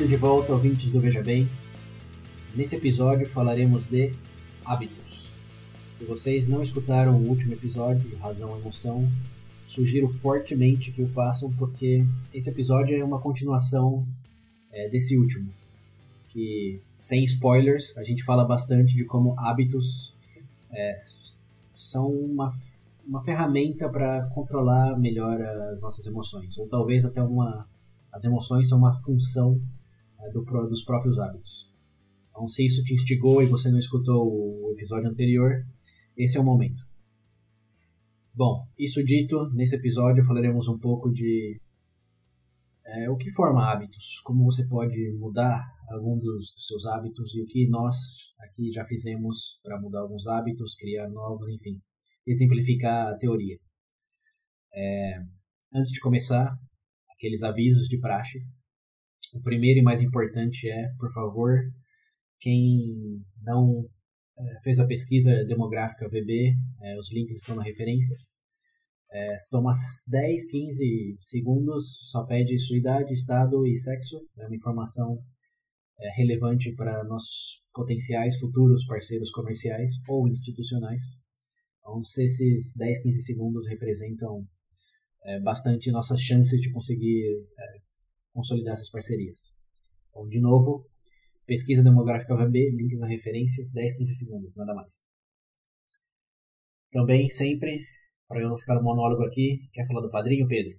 Bem-vindo de volta, ouvintes do Veja Bem. Nesse episódio falaremos de hábitos. Se vocês não escutaram o último episódio, Razão e Emoção, sugiro fortemente que o façam, porque esse episódio é uma continuação é, desse último. Que, sem spoilers, a gente fala bastante de como hábitos é, são uma, uma ferramenta para controlar melhor as nossas emoções. Ou talvez até uma. As emoções são uma função é, do, dos próprios hábitos. Então, se isso te instigou e você não escutou o episódio anterior, esse é o momento. Bom, isso dito, nesse episódio falaremos um pouco de é, o que forma hábitos, como você pode mudar algum dos, dos seus hábitos e o que nós aqui já fizemos para mudar alguns hábitos, criar novos, enfim, exemplificar a teoria. É, antes de começar, aqueles avisos de praxe. O primeiro e mais importante é, por favor, quem não é, fez a pesquisa demográfica VB, é, os links estão nas referências. É, toma 10, 15 segundos, só pede sua idade, estado e sexo. É uma informação é, relevante para nossos potenciais futuros parceiros comerciais ou institucionais. Então, se esses 10, 15 segundos representam é, bastante nossas chances de conseguir é, consolidar essas parcerias. Então, de novo, Pesquisa demográfica VB, links nas referências, 10, 15 segundos, nada mais. Também, sempre, para eu não ficar no monólogo aqui, quer falar do padrinho, Pedro?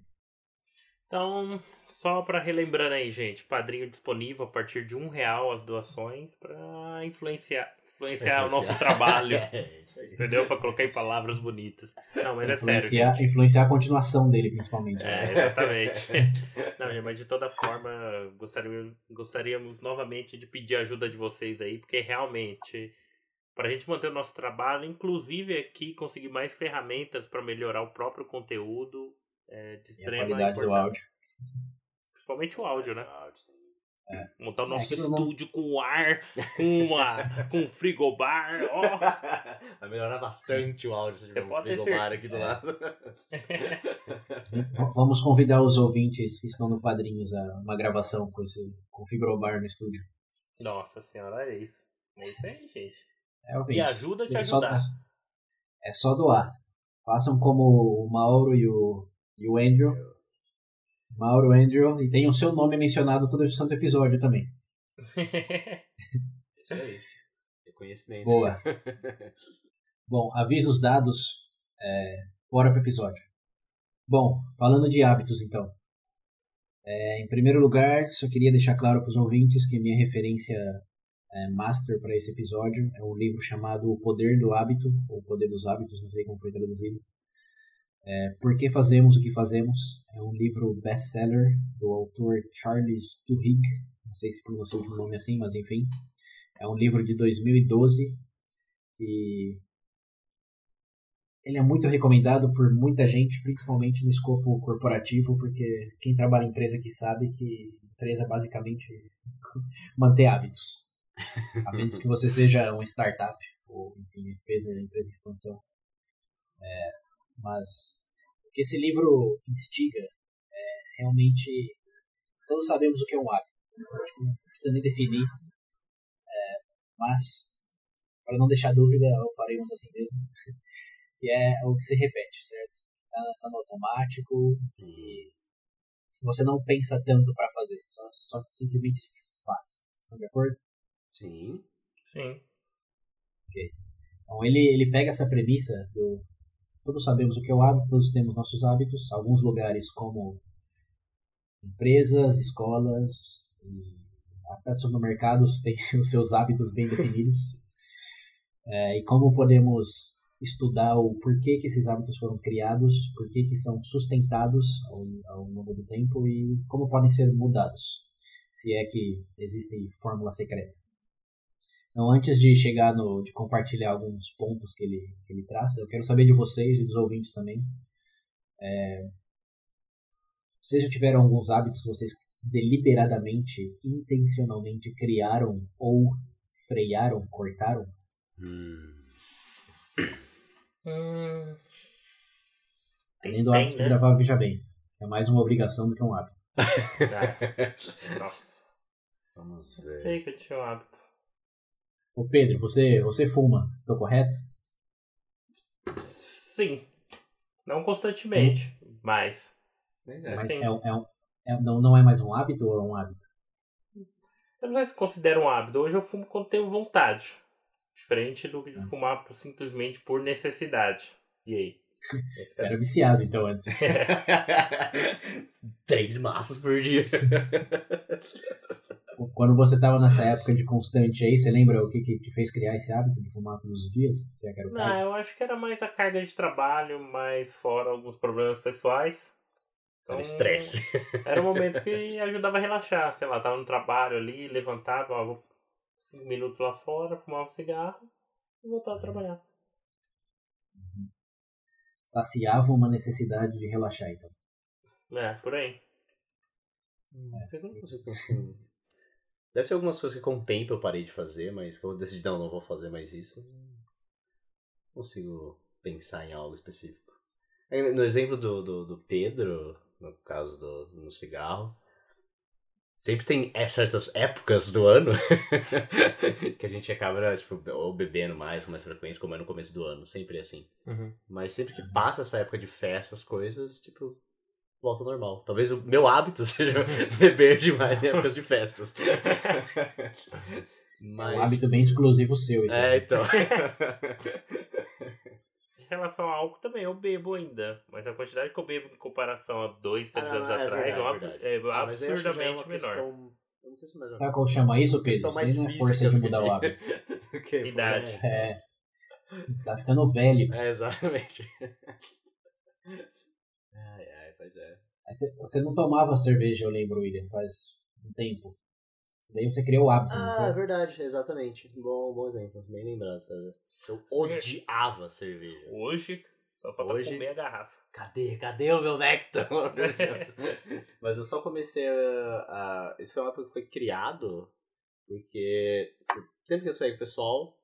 Então, só para relembrando aí, gente, padrinho disponível a partir de um real as doações para influenciar, influenciar o nosso trabalho. Entendeu? Para colocar em palavras bonitas. Não, mas é sério. Gente. Influenciar a continuação dele, principalmente. É, exatamente. Não, mas de toda forma, gostaríamos, gostaríamos novamente de pedir a ajuda de vocês aí, porque realmente, para a gente manter o nosso trabalho, inclusive aqui conseguir mais ferramentas para melhorar o próprio conteúdo, é de extrema e a qualidade do áudio. Principalmente o áudio, né? O áudio, sim. É. Montar o nosso é, estúdio não... com ar, com, uma, com um frigobar. Oh. Vai melhorar bastante o áudio se tiver um frigobar aqui do é. lado. Vamos convidar os ouvintes que estão no Padrinhos a uma gravação com esse com frigobar no estúdio. Nossa senhora, é isso. É isso aí, gente. É, e ajuda te ajudar. Só, é só doar. Façam como o Mauro e o, e o Andrew Mauro Andrew, e tem o seu nome mencionado todo o santo episódio também. Isso aí. Reconhecimento. Boa. Bom, avisos dados é, bora pro episódio. Bom, falando de hábitos então. É, em primeiro lugar, só queria deixar claro para os ouvintes que minha referência é, master para esse episódio é um livro chamado O Poder do Hábito, ou O Poder dos Hábitos, não sei como foi traduzido, é, Por que Fazemos o que Fazemos? É um livro best-seller do autor Charles Duhigg. Não sei se pronuncia o nome assim, mas enfim. É um livro de 2012 que ele é muito recomendado por muita gente, principalmente no escopo corporativo, porque quem trabalha em empresa que sabe que empresa basicamente manter hábitos. A menos que você seja uma startup ou enfim, empresa, empresa em expansão. É, mas o que esse livro instiga é realmente. Todos sabemos o que é um hábito, tipo, não precisa nem definir, é, mas para não deixar dúvida, faremos assim mesmo, que é o que se repete, certo? Está tá no automático e você não pensa tanto para fazer, só, só simplesmente faz. Estão de acordo? Sim. Sim. Ok. Então ele, ele pega essa premissa do Todos sabemos o que é o hábito, todos temos nossos hábitos. Alguns lugares, como empresas, escolas até supermercados, têm os seus hábitos bem definidos. É, e como podemos estudar o porquê que esses hábitos foram criados, porquê que são sustentados ao, ao longo do tempo e como podem ser mudados, se é que existe fórmula secreta. Então, antes de chegar no, de compartilhar alguns pontos que ele, que ele traz, eu quero saber de vocês e dos ouvintes também. É, vocês já tiveram alguns hábitos que vocês deliberadamente, intencionalmente criaram ou frearam, cortaram? Hum. Além do hábito né? de gravar, veja bem. É mais uma obrigação do que um hábito. Ah, Nossa, Vamos ver. sei que eu tinha um hábito. Ô Pedro, você, você fuma, estou correto? Sim. Não constantemente, mas. É. Mas Sim. é, é um- é- não, não é mais um hábito ou é um hábito? Eu não sei se considera um hábito. Hoje eu fumo quando tenho vontade. Diferente do que de fumar por- simplesmente por necessidade. E aí? Você era viciado então antes. Três maços por dia. Quando você estava nessa época de constante aí, você lembra o que, que te fez criar esse hábito de fumar todos os dias? Se é que era o Não, caso? eu acho que era mais a carga de trabalho, mais fora alguns problemas pessoais. Então, Era estresse. Era um momento que ajudava a relaxar. Sei lá, tava no trabalho ali, levantava, ó, vou cinco minutos lá fora, fumava um cigarro e voltava a trabalhar. Saciava uma necessidade de relaxar então. É, por aí. Consigo pensar em- Deve ter algumas coisas que com o tempo eu parei de fazer, mas que eu decidi, não, não vou fazer mais isso. Não consigo pensar em algo específico. No exemplo do, do, do Pedro, no caso do no cigarro, sempre tem é, certas épocas do ano que a gente acaba, tipo, ou bebendo mais, com mais frequência, como é no começo do ano, sempre é assim. Mas sempre que passa essa época de festa, as coisas, tipo, volta ao normal. Talvez o meu hábito seja beber demais em épocas de festas. É Mas... um hábito bem exclusivo seu. Esse É, então. Em relação ao álcool também, eu bebo ainda. Mas a quantidade que eu bebo em comparação a dois, três Ah, anos é atrás verdade, é, é Ah, mas eu acho que já é absurdamente uma menor. questão- Eu não sei se mais Sabe qual chama isso, Pedro? Isso mais aí não é força de mudar o hábito. que- Idade. É. Tá ficando velho. É, exatamente. Ai, ai, pois é. Você, você não tomava cerveja, eu lembro, William, faz um tempo. Daí você criou o hábito. Ah, é verdade, exatamente. Bom, bom exemplo, bem lembrado, sabe? Eu odiava cerveja. Hoje, só falta Hoje- comer a garrafa. Cadê? Cadê o meu Nectar? Mas eu só comecei a, a. Esse foi uma época que foi criado porque sempre que eu saí com o pessoal,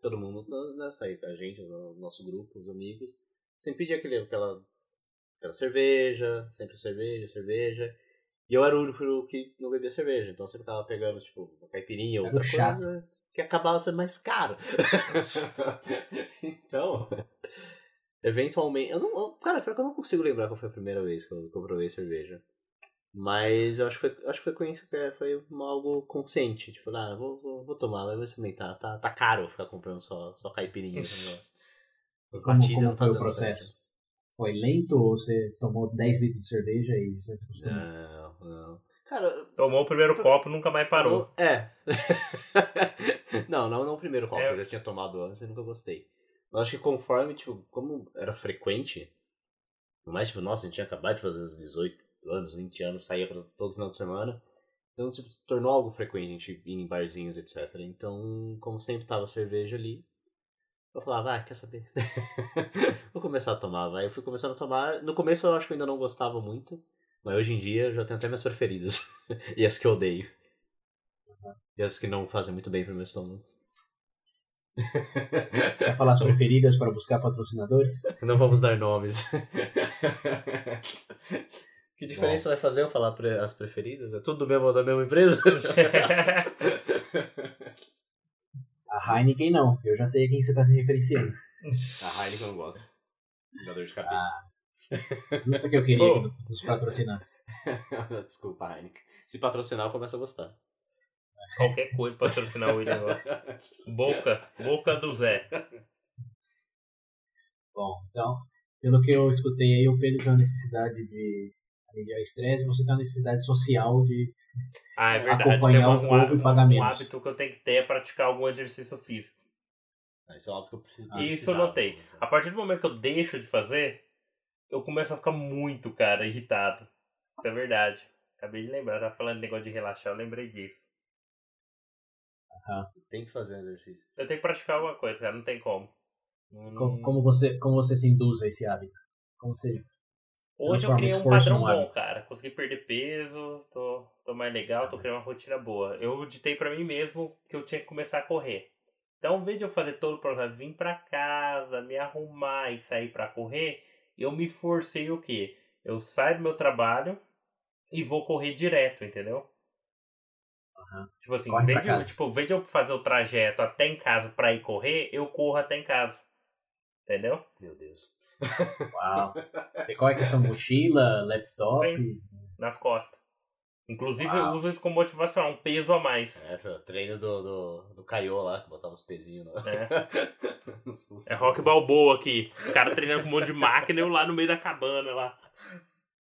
todo mundo né, saía com a gente, o nosso grupo, os amigos, sempre pedia aquele, aquela, aquela cerveja, sempre cerveja, cerveja. E eu era o único que não bebia cerveja, então eu sempre tava pegando, tipo, uma caipirinha ou outra chato. coisa que acabava sendo mais caro. então, eventualmente. Eu não, eu- cara, pior que eu não consigo lembrar qual foi a primeira vez que eu, que eu provei cerveja. Mas eu acho que foi, acho que foi coincidência, foi uma- algo consciente. Tipo, ah, vou, vou, vou tomar, vou experimentar. Tá, tá caro ficar comprando só, só caipirinha esse negócio. As Como, batidas como não tá foi o processo? Foi lento ou você tomou 10 litros de cerveja e você se certo. acostumou? Não, não. Cara, Tomou o primeiro copo, nunca mais parou. É. não, não, não o primeiro copo, É. eu já tinha tomado antes e nunca gostei. Mas acho que conforme, tipo, como era frequente, mais tipo, nossa, a gente tinha acabado de fazer os 18 anos, 20 anos, saía pra todo final de semana. Então, tipo, se tornou algo frequente a gente ir em barzinhos, etc. Então, como sempre tava cerveja ali, eu falava, ah, quer saber? Vou começar a tomar, vai. Eu fui começando a tomar. No começo eu acho que eu ainda não gostava muito, mas hoje em dia eu já tenho até minhas preferidas. e as que eu odeio. E as que não fazem muito bem pro meu estômago. Quer falar as preferidas para buscar patrocinadores? Não vamos dar nomes. que diferença vai fazer eu falar pre- as preferidas? É tudo do mesmo, da mesma empresa? A Heineken não, eu já sei a quem você está se referenciando. A Heineken eu não gosto. Dá dor de cabeça. Justo que eu queria Ô. que nos patrocinasse. Desculpa, Heineken. Se patrocinar, eu começo a gostar. Qualquer coisa pra patrocinar o William Gosta. Boca, boca do Zé. Bom, então, pelo que eu escutei aí, o Pedro tem uma necessidade de aliviar o estresse, você tem uma necessidade social de. Ah, é verdade. Acompanhar Tem o um, e pagar um hábito que eu tenho que ter é praticar algum exercício físico. Isso é um hábito que eu preciso. Isso eu notei. é. A partir do momento que eu deixo de fazer, eu começo a ficar muito, cara, irritado. Isso é verdade. Acabei de lembrar, tava falando de negócio de relaxar, eu lembrei disso. Tem que fazer um exercício. Eu tenho que praticar alguma coisa, cara, não tem como. Como, como você, como você se induz a esse hábito? Como você... Hoje eu criei um padrão bom, cara. Consegui perder peso, tô, tô mais legal, tô Ah, criando uma rotina boa. Eu ditei pra mim mesmo que eu tinha que começar a correr. Então, ao invés de eu fazer todo o processo, vir pra casa, me arrumar e sair pra correr, eu me forcei o quê? Eu saio do meu trabalho e vou correr direto, entendeu? Aham. Tipo assim, Corre em vez, de, tipo, vez de eu fazer o trajeto até em casa pra ir correr, eu corro até em casa. Entendeu? Meu Deus. Uau. Você é é a sua mochila, laptop? Sim. Nas costas. Inclusive, Uau. eu uso isso como motivacional, um peso a mais. É, o treino do, do, do Caio lá, que botava os pezinhos no... É. É rock balboa aqui. Os caras treinando com um monte de máquina e eu lá no meio da cabana lá.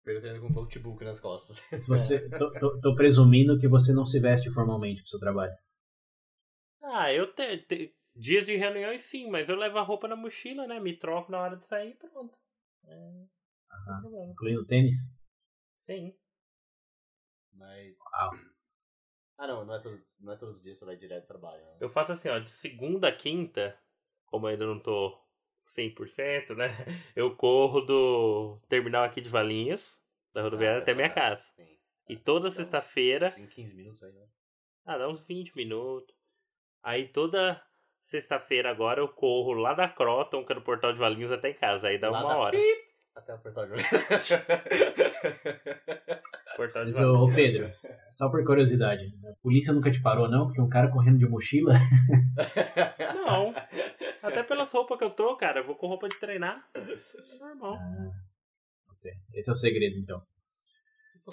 Treino com um notebook nas costas. Você, tô, tô- tô presumindo que você não se veste formalmente pro seu trabalho. Ah, eu tenho dias de reuniões sim, mas eu levo a roupa na mochila, né? Me troco na hora de sair e pronto. É, Aham. Incluindo tênis? Sim. Mas... Uau. Ah, não, não é, todo, não é todos os dias que você vai direto pro trabalho. Né? Eu faço assim, ó, de segunda a quinta, como ainda não tô 100%, né? Eu corro do terminal aqui de Valinhos, da rodoviária, Ah, até minha casa. Sim. E toda sexta-feira uns 15 minutos aí, né? Ah, dá uns 20 minutos. Aí toda sexta-feira agora eu corro lá da Croton, que é no Portal de Valinhos, até em casa. Aí dá Lá uma da- hora. Até o jogo. Portal de Mas, Valinhos. ô, Pedro, só por curiosidade, a polícia nunca te parou, não? Porque um cara correndo de mochila. Não. Até pelas roupas que eu tô, cara. Eu vou com roupa de treinar. Normal. Esse é o segredo, então.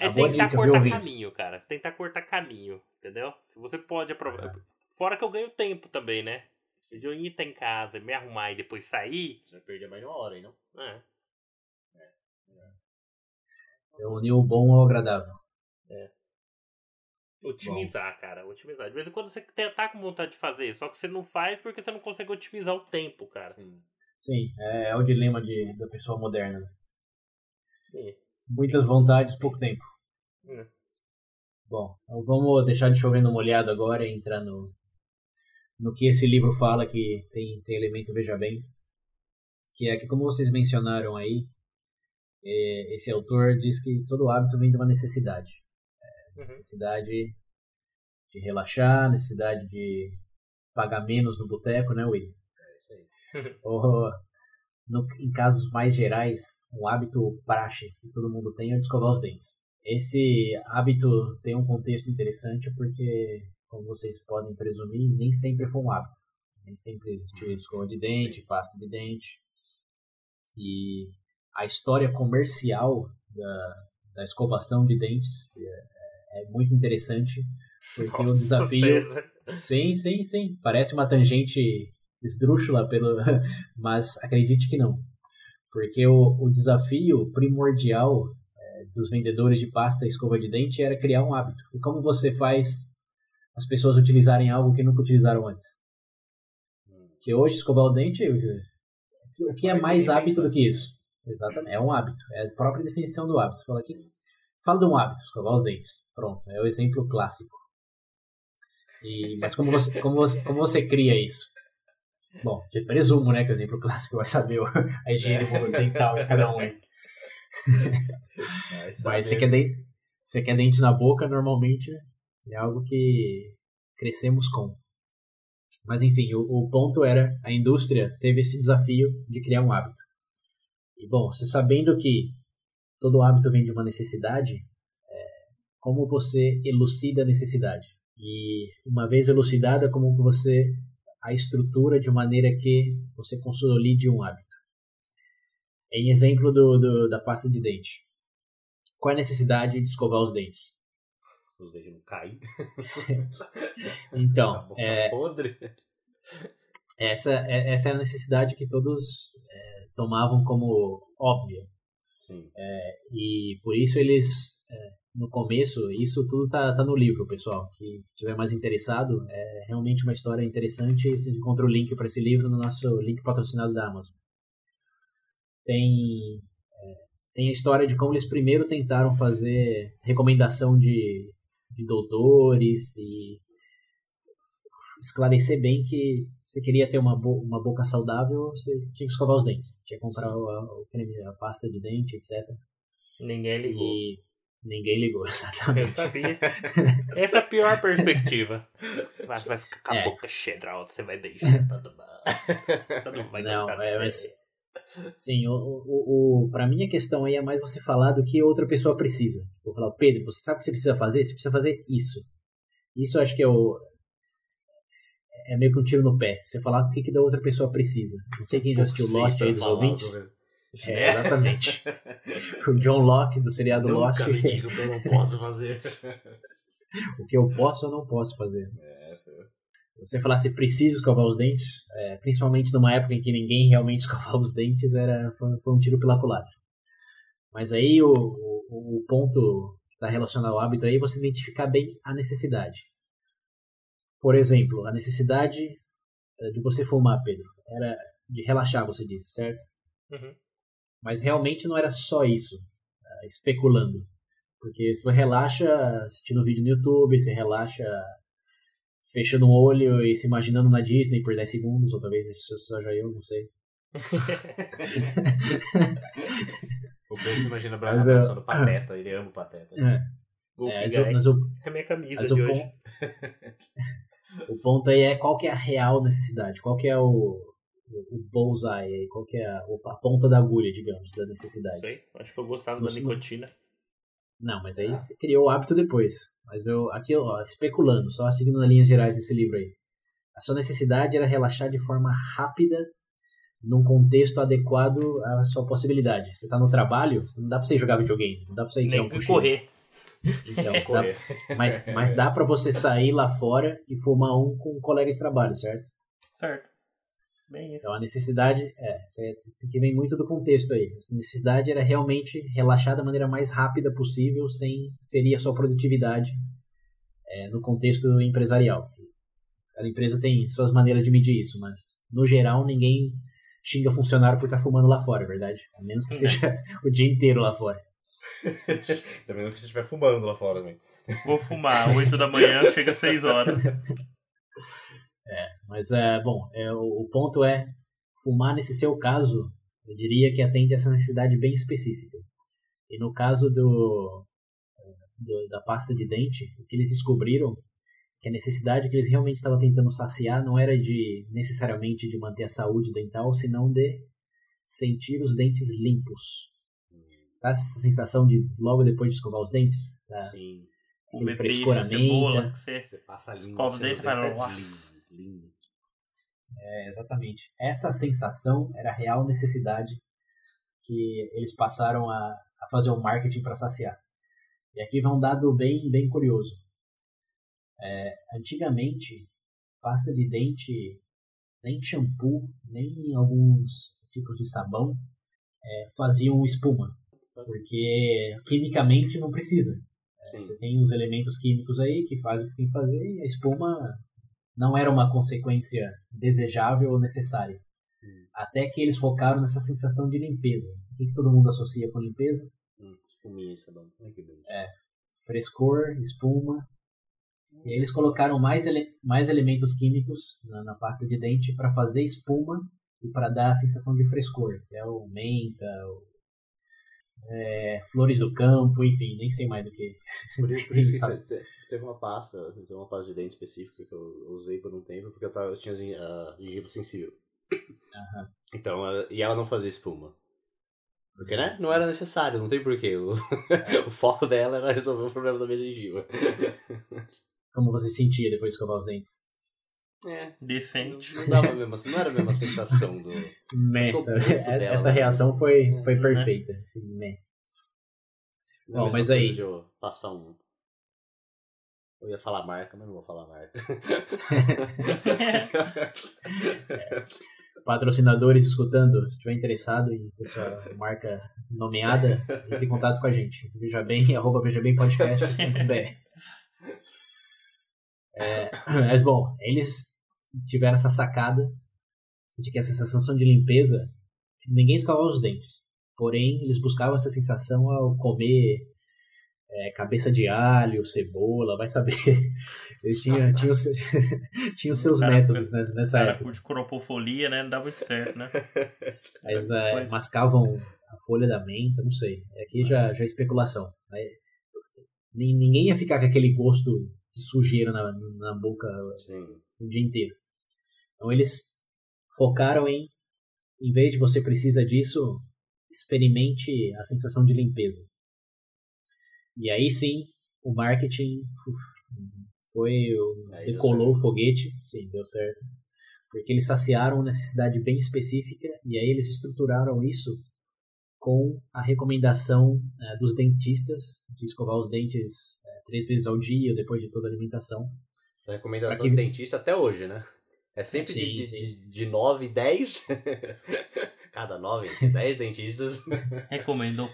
É A tentar dica, cortar caminho, cara. Tentar cortar caminho, entendeu? Se você pode aproveitar. Fora que eu ganho tempo também, né? Se eu ir até em casa, me arrumar e depois sair. Você vai perder mais de uma hora aí, não? É. Eu uni o bom ao agradável. Otimizar, cara. Otimizar. De vez em quando você tá com vontade de fazer, só que você não faz porque você não consegue otimizar o tempo, cara. Sim. Sim, é, é o dilema de, da pessoa moderna. né? Sim. Muitas vontades, pouco tempo. É. Bom, então vamos deixar de chover no molhado agora e entrar no, no que esse livro fala, que tem, tem elemento Veja Bem. Que é que, como vocês mencionaram aí, é, esse autor diz que todo hábito vem de uma necessidade. Uhum. Necessidade de relaxar, necessidade de pagar menos no boteco, né, William? É isso aí. Ou, no, em casos mais gerais, um hábito praxe que todo mundo tem é de escovar os dentes. Esse hábito tem um contexto interessante porque, como vocês podem presumir, nem sempre foi um hábito. Nem sempre existiu escova de dente, pasta de dente. E a história comercial da, da escovação de dentes é, é muito interessante porque o Nossa, desafio César. Sim, sim, sim. Parece uma tangente esdrúxula, pelo... mas acredite que não. Porque o, o desafio primordial é, dos vendedores de pasta e escova de dente era criar um hábito. E como você faz as pessoas utilizarem algo que nunca utilizaram antes? Que hoje escovar o dente, o que é mais hábito do que isso? Exatamente, é um hábito. É a própria definição do hábito. Você fala aqui, fala de um hábito, escovar os dentes. Pronto, é o exemplo clássico. E, mas como você, como, você, como você cria isso? Bom, eu presumo, né, que o exemplo clássico vai saber a higiene dental de cada um. Mas, você quer, dente, você quer dente na boca, normalmente é algo que crescemos com. Mas enfim, o, o ponto era, a indústria teve esse desafio de criar um hábito. E bom, você sabendo que todo hábito vem de uma necessidade, é, como você elucida a necessidade? E uma vez elucidada, como você a estrutura de maneira que você consolide um hábito? Em exemplo do, do- da pasta de dente. Qual é a necessidade de escovar os dentes? Os dentes não caem. Então, A boca é, podre. essa, é, essa é a necessidade que todos é, tomavam como óbvia. Sim. E por isso eles é, no começo, isso tudo tá, tá no livro, pessoal. Que tiver mais interessado, é realmente uma história interessante. Vocês encontram o link para esse livro no nosso link patrocinado da Amazon. Tem, é, tem a história de como eles primeiro tentaram fazer recomendação de, de doutores e esclarecer bem que você queria ter uma, bo uma boca saudável, você tinha que escovar os dentes. Tinha que comprar o, o creme, a pasta de dente, etc. Ninguém ligou. E ninguém ligou, exatamente. Eu sabia. Essa é a pior perspectiva. Vai, vai ficar com a É. boca cheia, você vai deixar todo mundo. Todo mundo vai Não, gostar é, mas-. Sim, o, o, o, pra mim a questão aí é mais você falar do que outra pessoa precisa. Vou falar, Pedro, você sabe o que você precisa fazer? Você precisa fazer isso. Isso eu acho que é o. É meio que um tiro no pé. Você falar o que, que da outra pessoa precisa. Não sei quem já assistiu Lost aí dos ouvintes. vendo. É, exatamente. o John Locke do seriado Lost. Nunca me diga o que eu não posso fazer. o que eu posso ou não posso fazer. É, Você falar se precisa escovar os dentes, é, principalmente numa época em que ninguém realmente escovava os dentes, era, foi, foi um tiro pela culatra. Mas aí o, o, o ponto está relacionado ao hábito aí é você identificar bem a necessidade. Por exemplo, a necessidade eh, de você fumar, Pedro, era de relaxar, você disse, certo? Uhum. Mas realmente não era só isso, eh, especulando. Porque se você relaxa assistindo vídeo no YouTube, você relaxa fechando um olho e se imaginando na Disney por 10 segundos, ou talvez isso seja eu, não sei. O Pedro imagina o Brian abraçando o Pateta, ele ama o Pateta. É, é, mas, o, mas o- É minha camisa mas de o hoje. o ponto aí é qual que é a real necessidade, qual que é o, o, bullseye, aí, qual que é a, a ponta da agulha, digamos, da necessidade. sei. Acho que eu gostava da Você não- nicotina. Não, mas aí você criou o hábito depois. Mas eu, aqui, ó, especulando, só seguindo nas linhas gerais desse livro aí. A sua necessidade era relaxar de forma rápida, num contexto adequado à sua possibilidade. Você tá no trabalho, não dá pra você jogar videogame, não dá pra você tirar Nem um cochilo. correr. Então, dá- mas, mas dá pra você sair lá fora e fumar um com um colega de trabalho, certo? Certo. Bem isso. Então a necessidade, é, que vem muito do contexto aí. A necessidade era realmente relaxar da maneira mais rápida possível, sem ferir a sua produtividade é, no contexto empresarial. Cada empresa tem suas maneiras de medir isso, mas no geral ninguém xinga funcionário por estar fumando lá fora, é verdade? A menos que seja o dia inteiro lá fora. Também não que você estiver fumando lá fora também. Vou fumar 8 da manhã, chega às 6 horas. Mas é bom, é, o, o ponto é fumar nesse seu caso, eu diria que atende a essa necessidade bem específica. E no caso do, do- da pasta de dente, o que eles descobriram que a necessidade que eles realmente estavam tentando saciar não era de necessariamente de manter a saúde dental, senão de sentir os dentes limpos. Sabe essa sensação de logo depois de escovar os dentes? Da- Sim. Comer cebola. que Você... Você passa a língua. Escova o você não dente e tem fala, "Nossa." Lindo. É, exatamente. Essa sensação era a real necessidade que eles passaram a, a fazer o marketing para saciar. E aqui vai um dado bem, bem curioso. É, antigamente, pasta de dente, nem shampoo, nem alguns tipos de sabão é, faziam espuma. Porque quimicamente não precisa. Sim. Você tem os elementos químicos aí que fazem o que tem que fazer e a espuma não era uma consequência desejável ou necessária. Hum. Até que eles focaram nessa sensação de limpeza. O que, que todo mundo associa com limpeza? Hum, espuminha, sabão. Olha que bonito. Frescor, espuma. E aí eles colocaram mais, ele- mais elementos químicos na, na pasta de dente para fazer espuma e para dar a sensação de frescor, que é o menta, o, é, flores do campo, enfim, nem sei mais do que. Por isso, por isso que te- teve uma pasta, teve uma pasta de dente específica que eu usei por um tempo porque eu, tava, eu tinha a gengiva sensível. Aham. Então, e ela não fazia espuma. Porque, né? Não era necessário, não tem porquê. O, o foco dela era resolver o problema da minha gengiva. Como você sentia depois de escovar os dentes? É. Não, Decente. não dava a mesma, não era a mesma sensação do. Meh. Essa dela, essa né? reação foi, foi Né? perfeita. Esse meh. Bom, mesma mas aí- De eu passar um. Eu ia falar marca, mas não vou falar marca. patrocinadores escutando, se estiver interessado em ter sua marca nomeada, entre em contato com a gente. Veja bem, arroba veja bem podcast.br. É, mas bom, eles tiveram essa sacada de que essa sensação de limpeza, ninguém escovava os dentes. Porém, eles buscavam essa sensação ao comer é, cabeça de alho, cebola, vai saber. Eles tinham, tinham, tinham seus Cara, métodos nessa, nessa Cara, época. curte cropofolia, né? Não dá muito certo, né? Eles é, mascavam a folha da menta, não sei. Aqui já, já é especulação. Aí, ninguém ia ficar com aquele gosto de sujeira na, na boca Sim. o dia inteiro. Então eles focaram em, em vez de você precisa disso, experimente a sensação de limpeza. E aí sim, o marketing uf, foi Aí decolou o foguete, sim, deu certo. Porque eles saciaram uma necessidade bem específica e aí eles estruturaram isso com a recomendação eh, dos dentistas de escovar os dentes três vezes ao dia depois de toda a alimentação. Essa recomendação Aqui- do dentista até hoje, né? É sempre Sim, de, sim. de, de 9, 10. Cada 9, 10 dentistas. Recomendo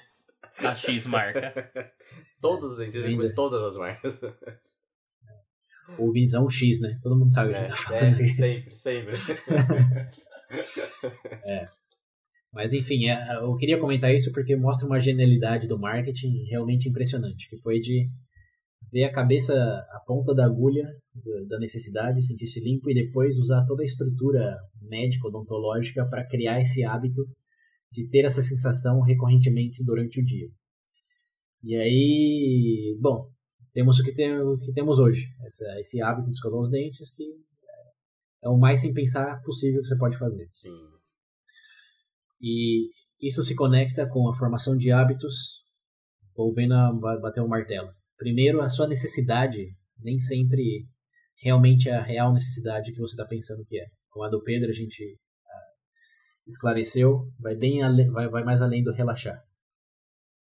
a X marca. Todos os dentistas, recomendam todas as marcas. Ou Visão X, né? Todo mundo sabe o que É, tá é, sempre, sempre. Mas enfim, é, eu queria comentar isso porque mostra uma genialidade do marketing realmente impressionante, que foi de ver a cabeça, a ponta da agulha da- da necessidade, sentir-se limpo e depois usar toda a estrutura médica, odontológica para criar esse hábito de ter essa sensação recorrentemente durante o dia. E aí, bom, temos o que, tem, o que temos hoje, essa- esse hábito de escovar os dentes que é o mais sem pensar possível que você pode fazer. Sim. E isso se conecta com a formação de hábitos. Vou vendo bater o martelo. Primeiro, a sua necessidade nem sempre realmente é a real necessidade que você está pensando que é. Com a do Pedro, a gente ah, esclareceu, vai, bem ale- vai, vai mais além do relaxar.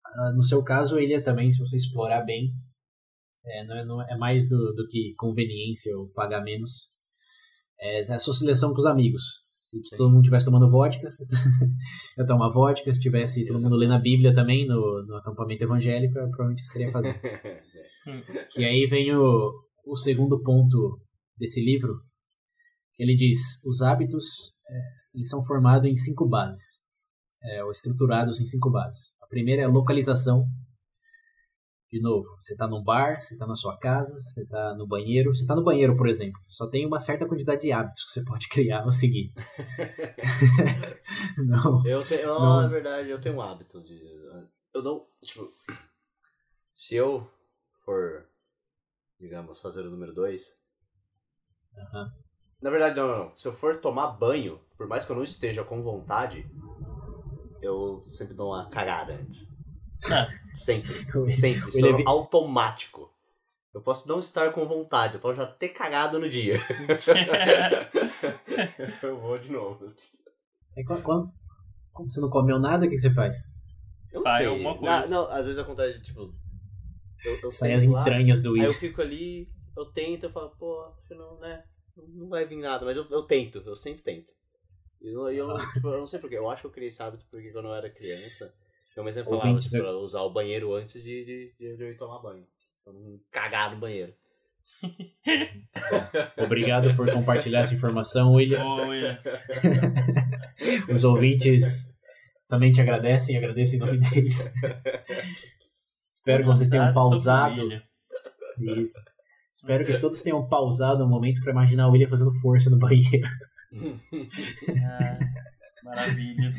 Ah, no seu caso, ele é também, se você explorar bem, é, não é, não é mais do, do que conveniência ou pagar menos. É a sua seleção com os amigos. Se Sim. todo mundo estivesse tomando vodka, eu tomar vodka, se tivesse todo mundo lendo a Bíblia também no, no acampamento evangélico, eu provavelmente queria fazer. Que aí vem o, o segundo ponto desse livro, que ele diz, os hábitos é, eles são formados em cinco bases, é, ou estruturados em cinco bases. A primeira é a localização. De novo, você está num bar, você está na sua casa, você está no banheiro. Você está no banheiro, por exemplo. Só tem uma certa quantidade de hábitos que você pode criar ou seguir. Não. Eu tenho, não, Não. na verdade, eu tenho um hábito de. Eu não. Tipo. Se eu for, digamos, fazer o número 2. Aham. Na verdade, não, não. Se eu for tomar banho, por mais que eu não esteja com vontade, eu sempre dou uma cagada antes. Sempre. Sempre. Isso é automático. Eu posso não estar com vontade, eu posso já ter cagado no dia. eu vou de novo. Quando, quando- como você não comeu nada, o que você faz? Eu não Sai sei. alguma coisa. Ah, não, às vezes acontece, tipo. Eu, eu Sai as lá, entranhas do Aí eu fico ali, eu tento, eu falo, pô, acho que não, né? Não, não vai vir nada, mas eu, eu tento, eu sempre tento. E eu, eu, Ah. tipo, eu não sei porquê, eu acho que eu criei esse hábito porque quando eu era criança, minha mãe sempre falava tipo, eu- pra usar o banheiro antes de, de, de eu ir tomar banho. Pra não cagar no banheiro. Obrigado por compartilhar essa informação, William. Oi. Os ouvintes também te agradecem, agradeço em nome deles. Espero que vocês tenham pausado. Isso. Espero que todos tenham pausado um momento para imaginar o William fazendo força no banheiro. Ah, maravilha.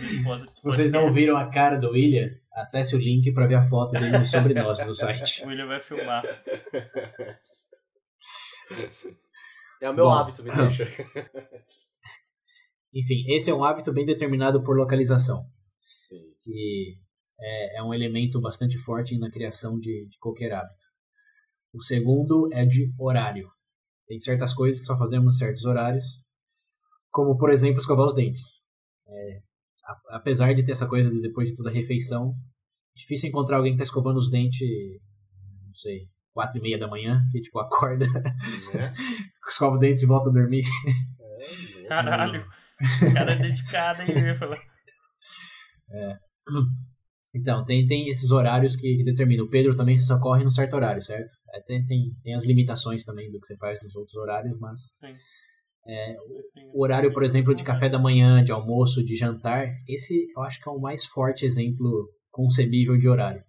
Se vocês não viram a cara do William, acesse o link para ver a foto dele sobre nós no site. O William vai filmar. É o meu Bom. hábito, me deixa. Enfim, esse é um hábito bem determinado por localização. Sim. que é, é um elemento bastante forte na criação de, de qualquer hábito. O segundo é de horário. Tem certas coisas que só fazemos em certos horários, como, por exemplo, escovar os dentes. É, a- apesar de ter essa coisa de depois de toda a refeição, difícil encontrar alguém que está escovando os dentes, não sei, quatro e meia da manhã, que tipo acorda, Né? escova os dentes e volta a dormir. É, Caralho. O cara é dedicado, hein? Eu ia falar. É. Então, tem, tem esses horários que, que determinam. O Pedro também só corre num certo horário, certo? É, tem, tem, tem as limitações também do que você faz nos outros horários, mas. Sim. É, o horário, por exemplo, de café da manhã, de almoço, de jantar, esse eu acho que é o mais forte exemplo concebível de horário.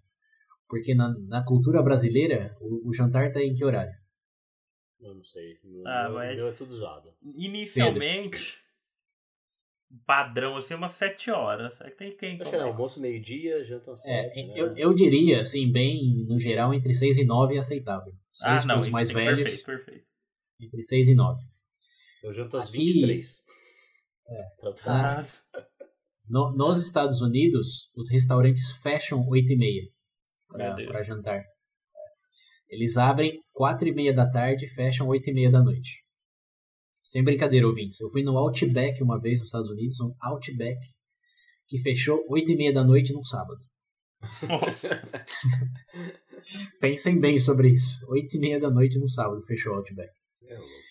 Porque na, na cultura brasileira, o, o jantar tá em que horário? Eu não sei. O Ah, meu- mas- meu é tudo zoado. Inicialmente, padrão assim, umas 7 horas. Aí tem quem Acho que é almoço, meio-dia, janta às É, sete, né? eu, eu diria, assim, bem, no geral, entre 6 e 9 é aceitável. 6 Ah, não, mais sim, velhos, perfeito, perfeito. entre 6 e 9. Eu janto às Aqui- 23. É. Pra- Caralho. No, nos Estados Unidos, os restaurantes fecham 8 e meia Meu Deus. para jantar. Eles abrem 4 e meia da tarde e fecham 8 e meia da noite. Sem brincadeira, ouvintes. Eu fui no Outback uma vez nos Estados Unidos, um Outback que fechou 8 e meia da noite num sábado. Nossa. Pensem bem sobre isso. 8 e meia da noite num sábado fechou o Outback. É louco.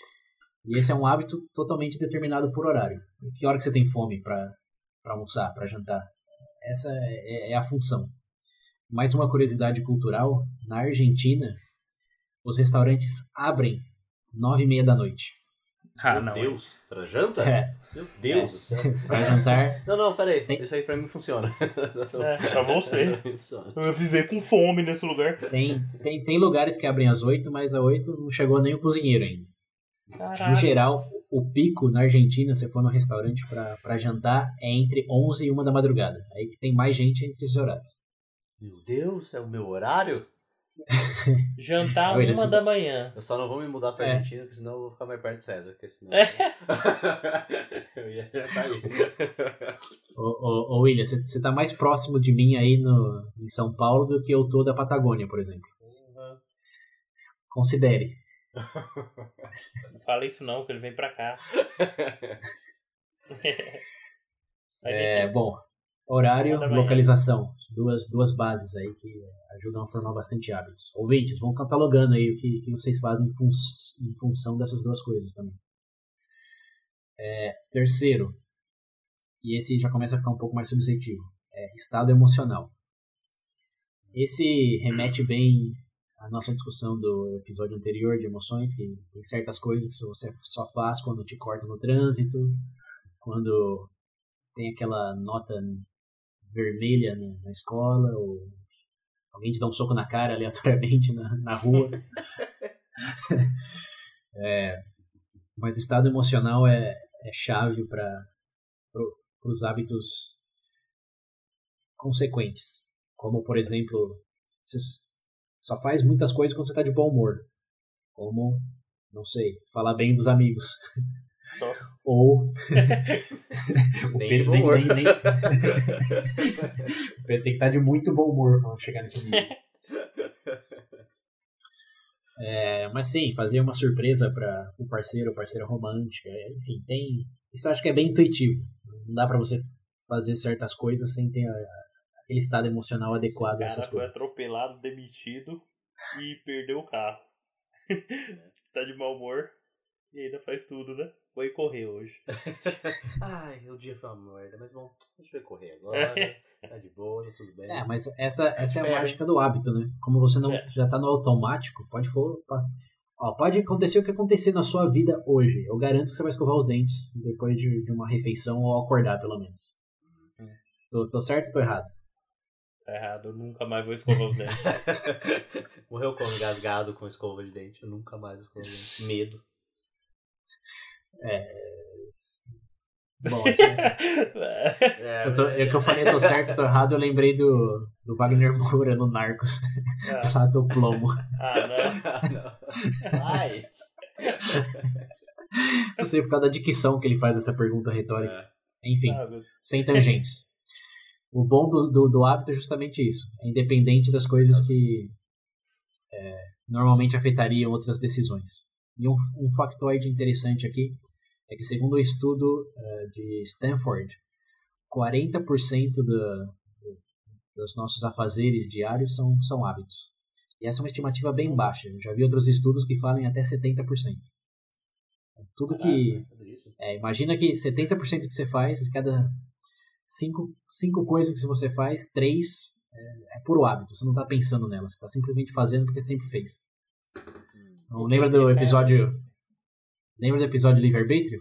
E esse é um hábito totalmente determinado por horário. Que hora que você tem fome para almoçar, para jantar? Essa é, é a função. Mais uma curiosidade cultural: na Argentina, os restaurantes abrem nove e meia da noite. Ah, Meu não. Deus. Pra janta? É, Meu Deus do céu. para jantar. Não, não, peraí. Tem- Isso aí pra mim funciona. É, pra você. Pra. Eu ia viver com fome nesse lugar. Tem, tem, tem lugares que abrem às oito, mas às oito não chegou nem o cozinheiro ainda. No Caralho. geral, o pico na Argentina, se for no restaurante para jantar, é entre 11 e 1 da madrugada. Aí que tem mais gente entre esses horários. Meu Deus, é o meu horário? Jantar Olha, uma esse- da manhã. Eu só não vou me mudar pra É. Argentina, porque senão eu vou ficar mais perto de César. Porque senão... eu ia tá aí. Ô, ô, ô William, você tá mais próximo de mim aí no, em São Paulo do que eu tô da Patagônia, por exemplo. Considere. Não fala isso não, que ele vem pra cá. É, bom, horário, localização. Duas, duas bases aí que ajudam a formar bastante hábitos. Ouvintes, vão catalogando aí o que, que vocês fazem em, fun em função dessas duas coisas também. É, terceiro, e esse já começa a ficar um pouco mais subjetivo, é estado emocional. Esse remete bem à nossa discussão do episódio anterior de emoções, que tem certas coisas que você só faz quando te corta no trânsito, quando tem aquela nota vermelha na, na escola, ou alguém te dá um soco na cara aleatoriamente na, na rua. É, mas estado emocional é, é chave para os hábitos consequentes. Como, por exemplo, você s- só faz muitas coisas quando você está de bom humor. Como, não sei, falar bem dos amigos. nossa. Ou o Nem Pedro de bom nem, nem, nem... o Pedro tem que estar de muito bom humor para chegar nesse nível. É, mas sim, fazer uma surpresa para o parceiro parceira romântica, enfim, tem. Isso eu acho que é bem intuitivo. Não dá para você fazer certas coisas sem ter a- aquele estado emocional adequado essas cara foi coisas. atropelado, demitido e perdeu o carro. tá de mau humor e ainda faz tudo, né? Foi correr hoje. Ai, o dia foi uma merda, mas bom, deixa eu correr agora. Tá de boa, tá tudo bem. É, mas essa, essa é a mágica do hábito, né? Como você não É. já tá no automático, pode for, ó, pode acontecer o que acontecer na sua vida hoje. Eu garanto que você vai escovar os dentes depois de, de uma refeição ou acordar, pelo menos. Hum. Tô, tô certo ou tô errado? Tá errado, eu nunca mais vou escovar os dentes. Morreu como engasgado com escova de dente. Eu nunca mais escova de dente. Medo. Bom, assim, É, eu, tô, é que eu falei, eu tô certo, tô errado, eu lembrei do, do Wagner Moura no Narcos, ah, lá do plomo. ah, não. Ah, não. Ai. Não sei por causa da dicção que ele faz essa pergunta retórica. É. Enfim, Ah, sem tangentes. O bom do, do, do hábito é justamente isso. É independente das coisas que é, normalmente afetariam outras decisões. E um, um factoide interessante aqui é que, segundo o estudo eh, de Stanford, 40% do, do- dos nossos afazeres diários são, são hábitos. E essa é uma estimativa bem baixa. Eu já vi outros estudos que falam até 70%. Tudo que. É, imagina que 70% que você faz, de cada cinco, cinco coisas que você faz, três é, é puro hábito. Você não tá pensando nelas, você tá simplesmente fazendo porque sempre fez. Então, lembra do episódio. Lembra do episódio Livre-Arbítrio?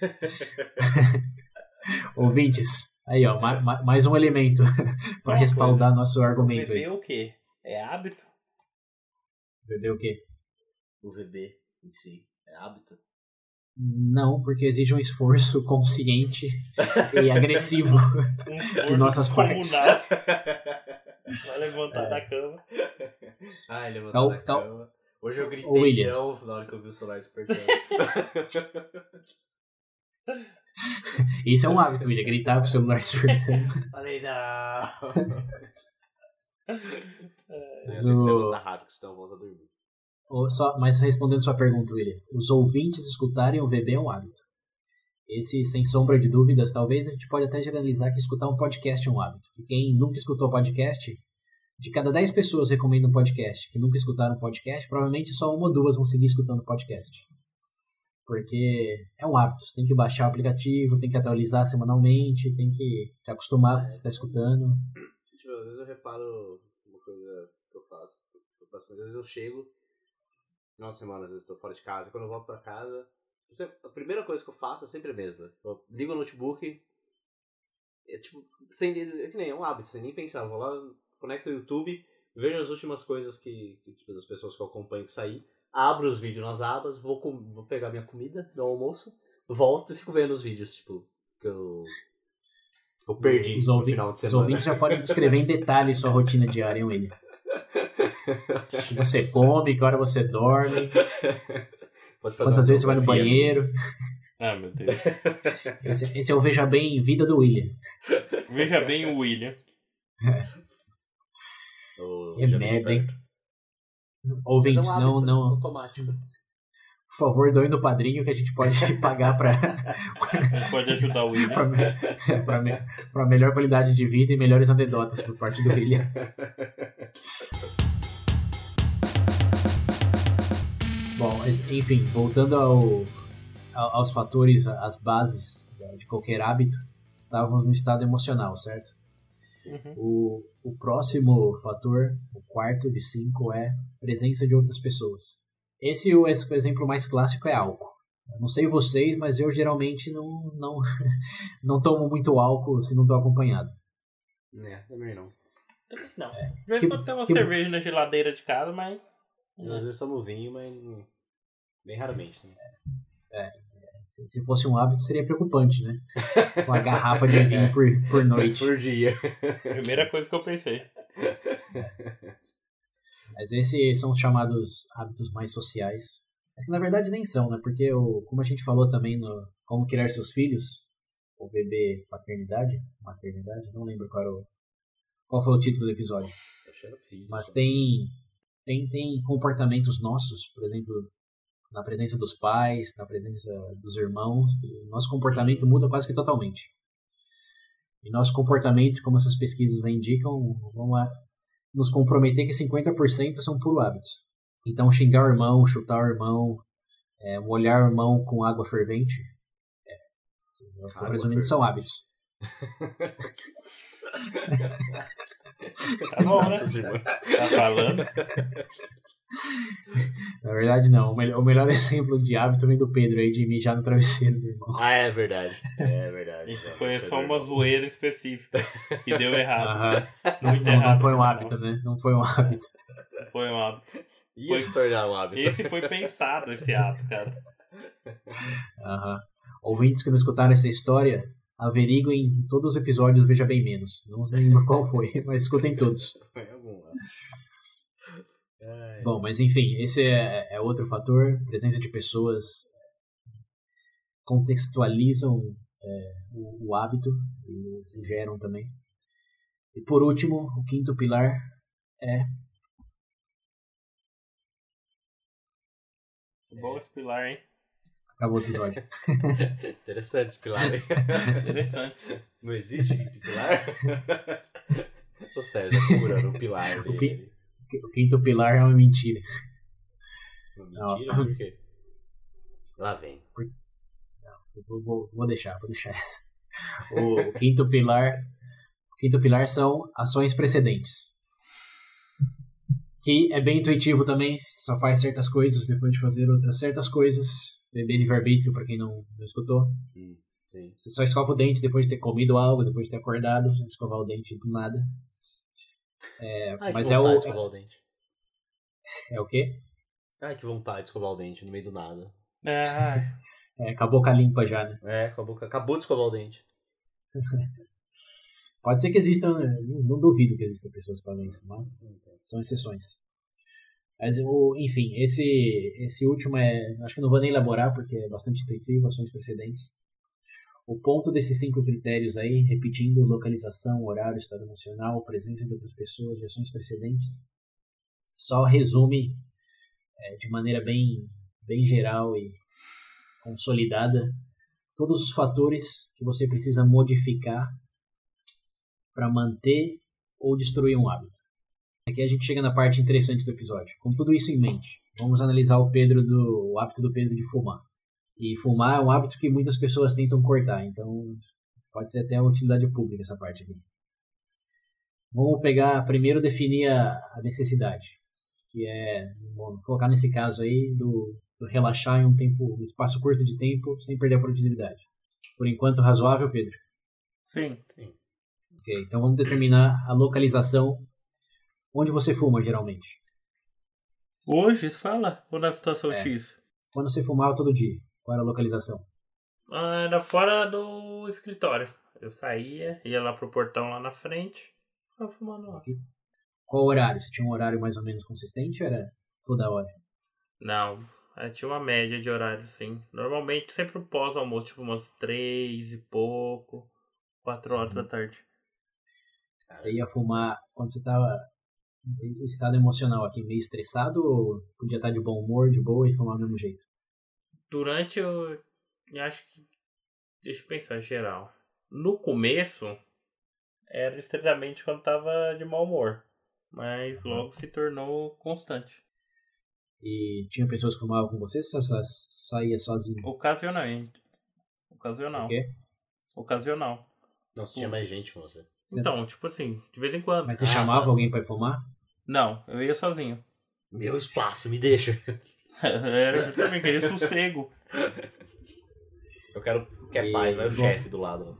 Ouvintes, aí ó, ma- ma- mais um elemento para respaldar nosso argumento VB aí. é o quê? É hábito? Entendeu o quê? O VB em si é hábito? Não, porque exige um esforço consciente e agressivo. Um esforço nossas partes. Vai levantar da cama. Ah, ele levantou Tal- da tal- cama. Hoje eu gritei William. não na hora que eu vi o celular despertando. Isso é um hábito, William, gritar com o celular despertando. Falei, não. Mas tenho que o- levantar rápido, senão eu volto a dormir. Só, mas respondendo sua pergunta, William, os ouvintes escutarem o VB é um hábito. Esse, sem sombra de dúvidas, talvez a gente pode até generalizar que escutar um podcast é um hábito. E quem nunca escutou podcast, de cada 10 pessoas recomendam um podcast que nunca escutaram um podcast, provavelmente só uma ou duas vão seguir escutando podcast. Porque é um hábito, você tem que baixar o aplicativo, tem que atualizar semanalmente, tem que se acostumar com o que você está escutando. Às vezes eu reparo uma coisa que. Eu faço- Às vezes eu chego, final de semana, às vezes eu tô fora de casa, quando eu volto pra casa, sempre- a primeira coisa que eu faço é sempre a mesma. Eu ligo o notebook, é tipo, sem, é que nem é um hábito, sem nem pensar. Eu vou lá, conecto o YouTube, vejo as últimas coisas que, que, tipo, das pessoas que eu acompanho que saí, abro os vídeos nas abas, vou, com- vou pegar minha comida, meu almoço, volto e fico vendo os vídeos, tipo, que eu, eu perdi Os, no ouvi- final de os semana. ouvintes já podem descrever em detalhes sua rotina diária, hein, William? Que você come, que hora você dorme, Pode fazer quantas vezes você vai no banheiro. Ah, meu Deus. Esse, esse é o Veja Bem Vida do William. Veja bem o William. Que bem merda, hein? Ouvintes, é um não, não, Automático. por favor, doem no padrinho que a gente pode pagar para A gente pode ajudar o William. para me, pra melhor qualidade de vida e melhores anedotas por parte do William. Bom, enfim, voltando ao, ao- aos fatores, às bases de qualquer hábito, estávamos no estado emocional, certo? Uhum. O, o próximo fator, o quarto de cinco, é presença de outras pessoas. Esse o esse, o exemplo mais clássico é álcool. Eu não sei vocês, mas eu geralmente não, não, não tomo muito álcool se não estou acompanhado. É, também não. Também não. De vez em quando tem uma que- cerveja na geladeira de casa, mas. Às vezes tomo vinho, mas bem raramente. Né? Se, se fosse um hábito, seria preocupante, né? Uma garrafa de vinho por, por noite. Por dia. Primeira coisa que eu pensei. Mas esses são os chamados hábitos mais sociais. Mas que na verdade nem são, né? Porque, o, como a gente falou também no Como Criar Seus Filhos, ou Bebê Paternidade, Maternidade, não lembro qual, era o, qual foi o título do episódio. Mas tem, tem, tem comportamentos nossos, por exemplo, na presença dos pais, na presença dos irmãos, nosso comportamento muda quase que totalmente. E nosso comportamento, como essas pesquisas indicam, lá nos comprometer que 50% são puro hábitos. Então, xingar o irmão, chutar o irmão, é, molhar o irmão com água fervente, é, Água resumindo, são hábitos. Tá bom, né? Nossos irmãos. Tá falando? Na verdade, não. O melhor, o melhor exemplo de hábito vem do Pedro aí, de mijar no travesseiro do irmão. Ah, é verdade. É verdade. Isso foi é só uma zoeira específica que deu errado. Aham. Muito Não, errado. não foi um hábito, né? Não foi um hábito. final. Foi um hábito. Ia Foi- tornar um hábito. Esse foi pensado, esse ato, cara. Aham. Ouvintes que não escutaram essa história, averiguem todos os episódios Veja Bem Menos. Não lembro qual foi, mas escutem todos. Foi algum lá. Bom, mas enfim, esse é, é outro fator. Presença de pessoas contextualizam é, o, o hábito e se geram também. E por último, o quinto pilar é Bom esse pilar, hein? Acabou o episódio. Interessante esse pilar, hein? Interessante. Não existe quinto pilar? O César segurando o pilar O. O quinto pilar é uma mentira. Uma mentira? Por quê? Lá vem. Vou, vou, vou deixar, vou deixar essa. O, o quinto pilar, o quinto pilar são ações precedentes. Que é bem intuitivo também, você só faz certas coisas depois de fazer outras certas coisas. Beber livre-arbítrio, para quem não, não escutou. Hum, sim. Você só escova o dente depois de ter comido algo, depois de ter acordado, não escovar o dente do nada. É, Ai, mas que é o. de escovar o dente. É o quê? Ai, que vontade de escovar o dente no meio do nada. É, É, com a boca limpa já, né? É, com a boca. Acabou de escovar o dente. Pode ser que existam, né? não, não duvido que existam pessoas que fazem isso, mas são exceções. Mas, enfim, esse, esse último é. Acho que não vou nem elaborar porque é bastante intuitivo, ações precedentes. O ponto desses cinco critérios aí, repetindo localização, horário, estado emocional, presença de outras pessoas ações precedentes, só resume é, de maneira bem, bem geral e consolidada todos os fatores que você precisa modificar para manter ou destruir um hábito. Aqui a gente chega na parte interessante do episódio. Com tudo isso em mente, vamos analisar o Pedro do o hábito do Pedro de fumar. E fumar é um hábito que muitas pessoas tentam cortar, então pode ser até uma utilidade pública essa parte aqui. Vamos pegar primeiro definir a, a necessidade, que é vamos colocar nesse caso aí do, do relaxar em um tempo, um espaço curto de tempo, sem perder a produtividade. Por enquanto razoável, Pedro. sim. Ok, então vamos determinar a localização onde você fuma geralmente. Hoje, fala? Ou na situação É. X? Quando você fumava todo dia, qual era a localização? Ah, era fora do escritório. Eu saía, ia lá pro portão lá na frente, ficava fumando lá. Qual horário? Você tinha um horário mais ou menos consistente ou era toda hora? Não, tinha uma média de horário, sim. Normalmente sempre pós-almoço, tipo umas três e pouco, quatro horas da tarde. Você ia fumar quando você estava em estado emocional aqui, meio estressado ou podia estar de bom humor, de boa e fumar do mesmo jeito? Durante eu, eu acho que. Deixa eu pensar, geral. No começo, era estritamente quando tava de mau humor. Mas logo se tornou constante. E tinha pessoas que fumavam com você ou só saía sozinho? Ocasionalmente. Ocasional. O quê? Ocasional. Não, se tinha mais gente com você. Então, tipo assim, de vez em quando. Mas você Ah, chamava alguém para fumar? Não, eu ia sozinho. Meu espaço, me deixa. Era justamente querer sossego. Eu quero que é paz, vai o chefe do lado.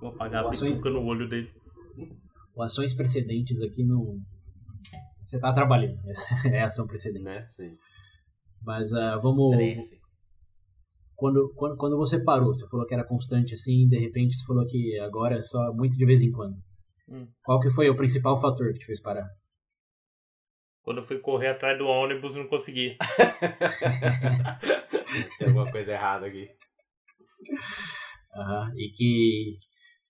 Vou apagar a Ações- no olho dele. Ou ações precedentes aqui não. Você tá trabalhando, é ação precedente. Né? Sim. Mas ah, vamos. Estresse. Quando, quando, quando você parou, você falou que era constante assim, de repente você falou que agora é só muito de vez em quando. Hum. Qual que foi o principal fator que te fez parar? Quando eu fui correr atrás do ônibus, não consegui. Tem alguma coisa errada aqui. Aham, E que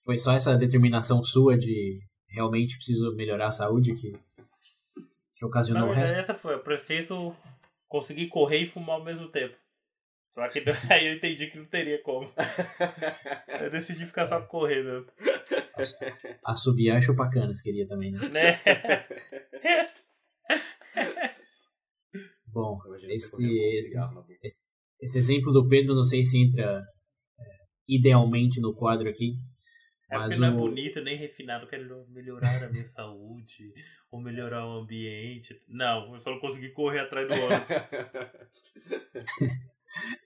foi só essa determinação sua de realmente preciso melhorar a saúde que, que Na ocasionou o resto? essa foi. Eu preciso conseguir correr e fumar ao mesmo tempo. Só que aí eu entendi que não teria como. Eu decidi ficar só correndo. Assobiar e chupar canas queria também, né? Né? Bom, esse, boca. esse exemplo do Pedro não sei se entra é, idealmente no quadro aqui, É mas porque não é bonito nem refinado. Eu quero melhorar a minha saúde ou melhorar o ambiente. Não, eu só não consegui correr atrás do ônibus.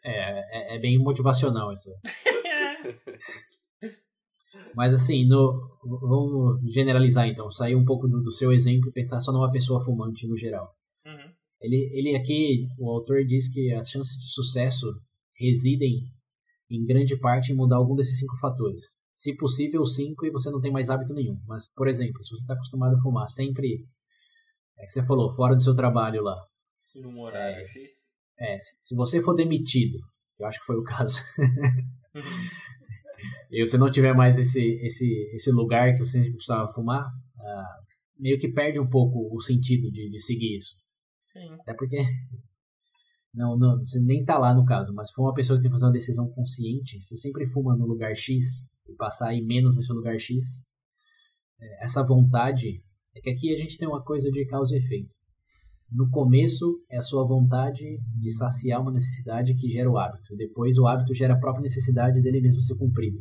é, é, é bem motivacional isso. Mas assim, no, vamos generalizar então, sair um pouco do, do seu exemplo e pensar só numa pessoa fumante no geral. Uhum. Ele, ele aqui, o autor diz que as chances de sucesso residem em grande parte em mudar algum desses cinco fatores. Se possível, cinco e você não tem mais hábito nenhum. Mas, por exemplo, se você está acostumado a fumar sempre, é que você falou, fora do seu trabalho lá. Num horário É. X. É, se se você for demitido, eu acho que foi o caso, e você não tiver mais esse, esse, esse lugar que você sempre costumava fumar, ah, meio que perde um pouco o sentido de, de seguir isso. Sim. Até porque não, não, você nem tá lá no caso, mas se for uma pessoa que tem que fazer uma decisão consciente, se sempre fuma no lugar X e passar aí menos nesse lugar X, é, essa vontade é que aqui a gente tem uma coisa de causa e efeito. No começo é a sua vontade de saciar uma necessidade que gera o hábito. Depois o hábito gera a própria necessidade dele mesmo ser cumprido.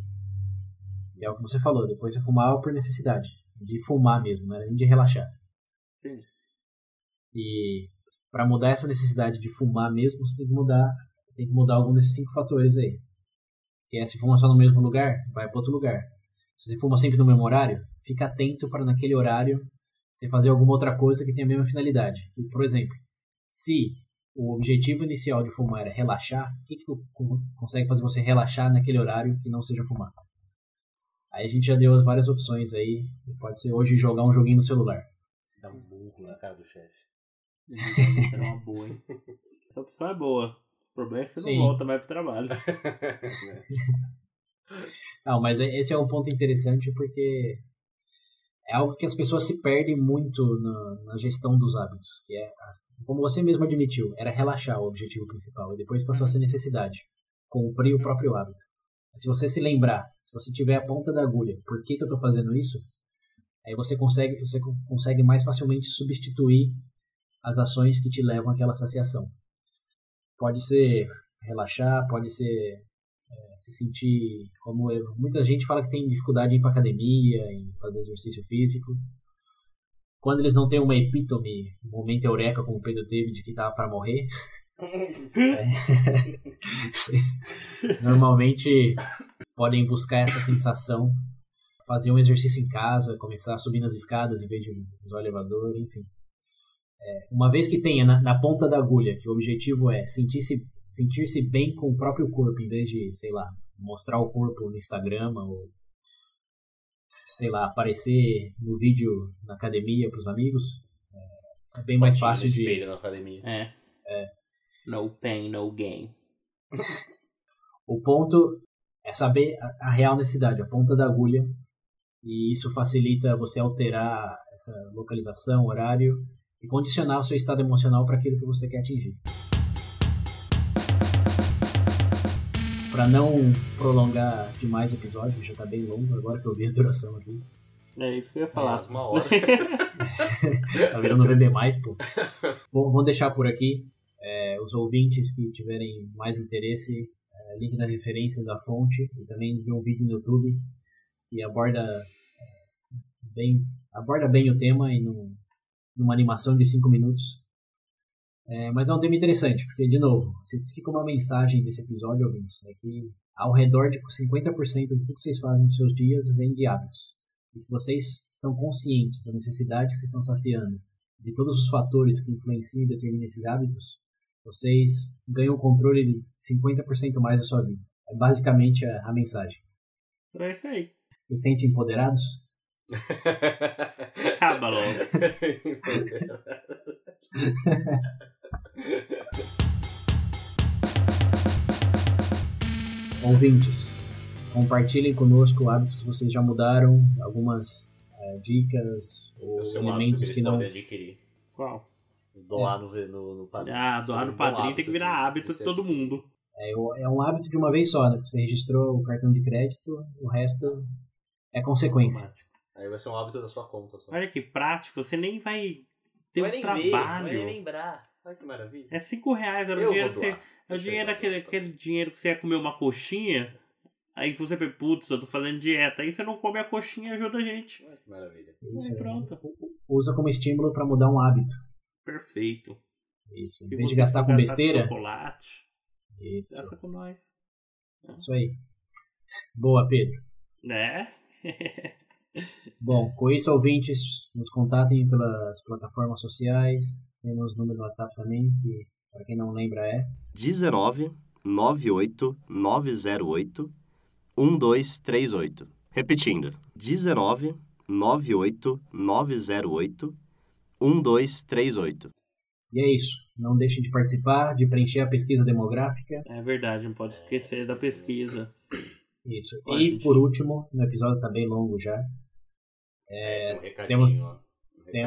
E é o que você falou, depois você fumava por necessidade. De fumar mesmo, não era nem de relaxar. Sim. E para mudar essa necessidade de fumar mesmo, você tem que mudar, tem que mudar algum desses cinco fatores aí. Que é se fuma só no mesmo lugar, vai para outro lugar. Se você fuma sempre no mesmo horário, fica atento para naquele horário você fazer alguma outra coisa que tenha a mesma finalidade. E, por exemplo, se o objetivo inicial de fumar é relaxar, o que, que consegue fazer você relaxar naquele horário que não seja fumar? Aí a gente já deu as várias opções aí. Pode ser hoje jogar um joguinho no celular. Dá um burro na cara do chefe. É uma boa, hein? Essa opção é boa. O problema é que você Sim. não volta mais pro trabalho. Não, mas é- esse é um ponto interessante porque é algo que as pessoas se perdem muito na, na gestão dos hábitos, que é, como você mesmo admitiu, era relaxar o objetivo principal e depois passou a ser necessidade, cumprir o próprio hábito. Se você se lembrar, se você tiver a ponta da agulha, por que, que eu estou fazendo isso? Aí você consegue, você co- consegue mais facilmente substituir as ações que te levam àquela saciação. Pode ser relaxar, pode ser se sentir como eu. Muita gente fala que tem dificuldade em ir para academia, em fazer exercício físico. Quando eles não têm uma epítome, um momento eureka como o Pedro teve de que tava para morrer, é, normalmente podem buscar essa sensação, fazer um exercício em casa, começar a subir nas escadas em vez de usar o elevador, enfim. É, uma vez que tenha na, na ponta da agulha que o objetivo é sentir-se sentir-se bem com o próprio corpo, em vez de, sei lá, mostrar o corpo no Instagram ou, sei lá, aparecer no vídeo na academia para os amigos, é, é bem mais Fotinho no fácil de... espelho na academia. É. No pain, no gain. O ponto é saber a, a real necessidade, a ponta da agulha, e isso facilita você alterar essa localização, horário, e condicionar o seu estado emocional para aquilo que você quer atingir. Para não prolongar demais o episódio, já tá bem longo agora que eu vi a duração aqui. É isso que eu ia Mais falar. uma hora. Tá virando vender mais, pô. Vou, vou deixar por aqui. É, os ouvintes que tiverem mais interesse, é, link na referência da fonte e também de um vídeo no YouTube que aborda é, bem, aborda bem o tema e num, numa animação de 5 minutos. É, mas é um tema interessante, porque, de novo, se fica uma mensagem desse episódio, ouvintes, é que ao redor de 50% de tudo que vocês fazem nos seus dias vem de hábitos. E se vocês estão conscientes da necessidade que vocês estão saciando, de todos os fatores que influenciam e determinam esses hábitos, vocês ganham o controle de 50% mais da sua vida. É basicamente a, a mensagem. Então é isso aí. Se sentem empoderados? Acaba logo. Ouvintes, compartilhem conosco hábitos que vocês já mudaram, algumas eh, dicas ou que elementos eles que não. adquirir. Qual? Doar no, no, no padrinho. Ah, doar no é um bom padrinho tem que virar hábito de todo adquirir. mundo. É, é um hábito de uma vez só, né? Você registrou o cartão de crédito, o resto é consequência. Automático. Aí vai ser um hábito da sua conta só. Olha que prático, você nem vai ter vai um nem trabalho. ver, vai nem lembrar. Olha que maravilha. É 5 reais, era o Eu dinheiro que você. É o dinheiro sei. aquele, dinheiro que você ia comer uma coxinha. Aí você pensa, putz, eu tô fazendo dieta. Aí você não come a coxinha e ajuda a gente. Olha que maravilha. Isso, Aí pronto. Usa como estímulo para mudar um hábito. Perfeito. Isso. Em vez de gastar for com gastar besteira. chocolate, Isso. gasta com nós. Isso aí. Boa, Pedro. Né? Bom, com isso, ouvintes, nos contatem pelas plataformas sociais. Temos número do WhatsApp também, que, para quem não lembra, é 19 98 908 1238. Repetindo, 19 98 908 1238. E é isso. Não deixem de participar, de preencher a pesquisa demográfica. É verdade, não pode esquecer É, da pesquisa. Isso. E gente. por último, no episódio tá bem longo já, É, um temos-. Um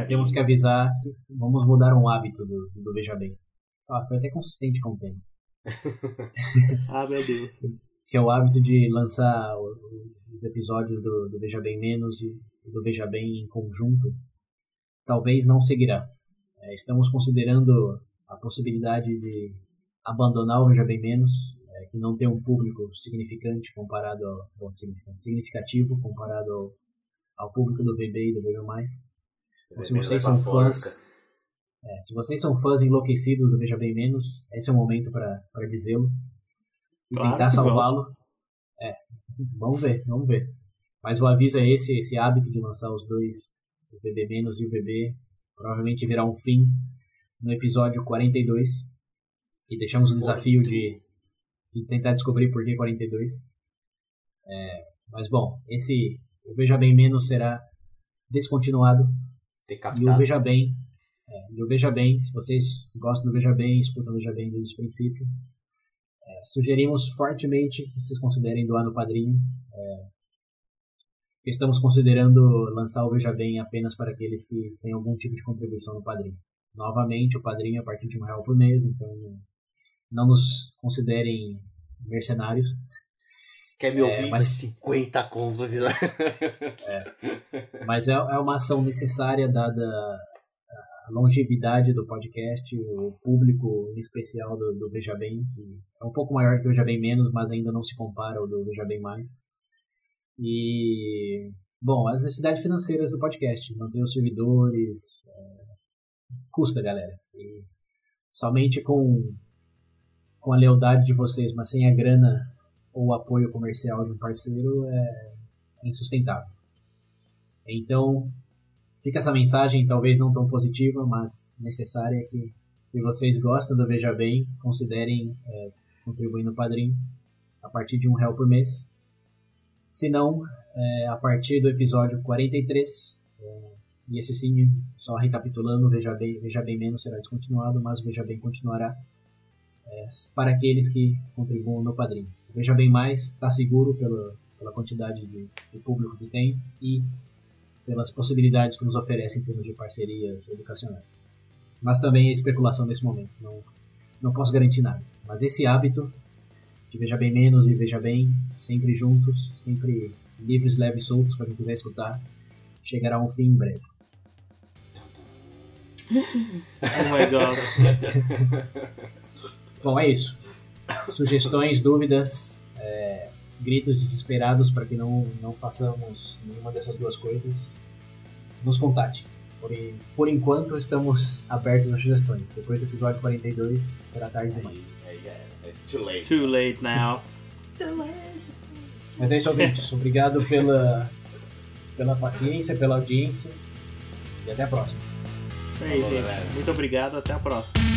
temos que avisar que vamos mudar um hábito do, do Veja Bem. Ah, foi até consistente com o tema. Ah, meu Deus. Que é o hábito de lançar os episódios do, do Veja Bem Menos e do Veja Bem em conjunto. Talvez não seguirá. É, estamos considerando a possibilidade de abandonar o Veja Bem Menos, não tem um público significante comparado ao, bom, significativo comparado ao, ao, público do VB e do VB+. Então, se vocês são fãs, é, se vocês são fãs enlouquecidos do Veja Bem Menos, esse é o momento para dizê-lo e claro tentar salvá-lo. É, vamos ver, vamos ver. Mas o aviso é esse, esse hábito de lançar os dois, o VB menos e o VB, provavelmente virá um fim no episódio 42. E deixamos o desafio de, de tentar descobrir por que 42. É, mas bom, esse o Veja Bem Menos será descontinuado. Decapitado. E o Veja Bem, é, e o Veja Bem, se vocês gostam do Veja Bem, escutam o Veja Bem desde o princípio, é, sugerimos fortemente que vocês considerem doar no padrinho. É, estamos considerando lançar o Veja Bem apenas para aqueles que têm algum tipo de contribuição no padrinho. Novamente, o padrinho é a partir de um real por mês, então não nos considerem mercenários. Quer me ouvir? É, mas 50 contos no episódio. É, mas é, é uma ação necessária dada a longevidade do podcast, o público em especial do, do Veja Bem, que é um pouco maior que o Veja Bem Menos, mas ainda não se compara ao do Veja Bem Mais. E, bom, as necessidades financeiras do podcast, manter os servidores, é, custa, galera. E somente com, com a lealdade de vocês, mas sem a grana ou o apoio comercial de um parceiro, é, é insustentável. Então, Fica essa mensagem, talvez não tão positiva, mas necessária, que se vocês gostam do Veja Bem, considerem é, contribuir no padrinho a partir de um real por mês. Se não, é, a partir do episódio 43, é, e esse sim, só recapitulando, Veja Bem, Veja Bem Menos será descontinuado, mas Veja Bem continuará é, para aqueles que contribuam no padrinho. Veja Bem Mais está seguro pela, pela quantidade de, de público que tem e pelas possibilidades que nos oferecem em termos de parcerias educacionais. Mas também é especulação nesse momento, não, não posso garantir nada. Mas esse hábito de Veja Bem Menos e Veja Bem, sempre juntos, sempre livres, leves, soltos, para quem quiser escutar, chegará a um fim em breve. Oh my god. Bom, é isso. Sugestões, dúvidas, é, gritos desesperados para que não, não façamos nenhuma dessas duas coisas, nos contate. Por, por enquanto, estamos abertos às sugestões. Depois do episódio 42, será tarde demais. It's too late. Too late now. too late. Mas é isso, ouvintes. Obrigado pela, pela paciência, pela audiência. E até a próxima. É isso, gente. Muito obrigado. Até a próxima.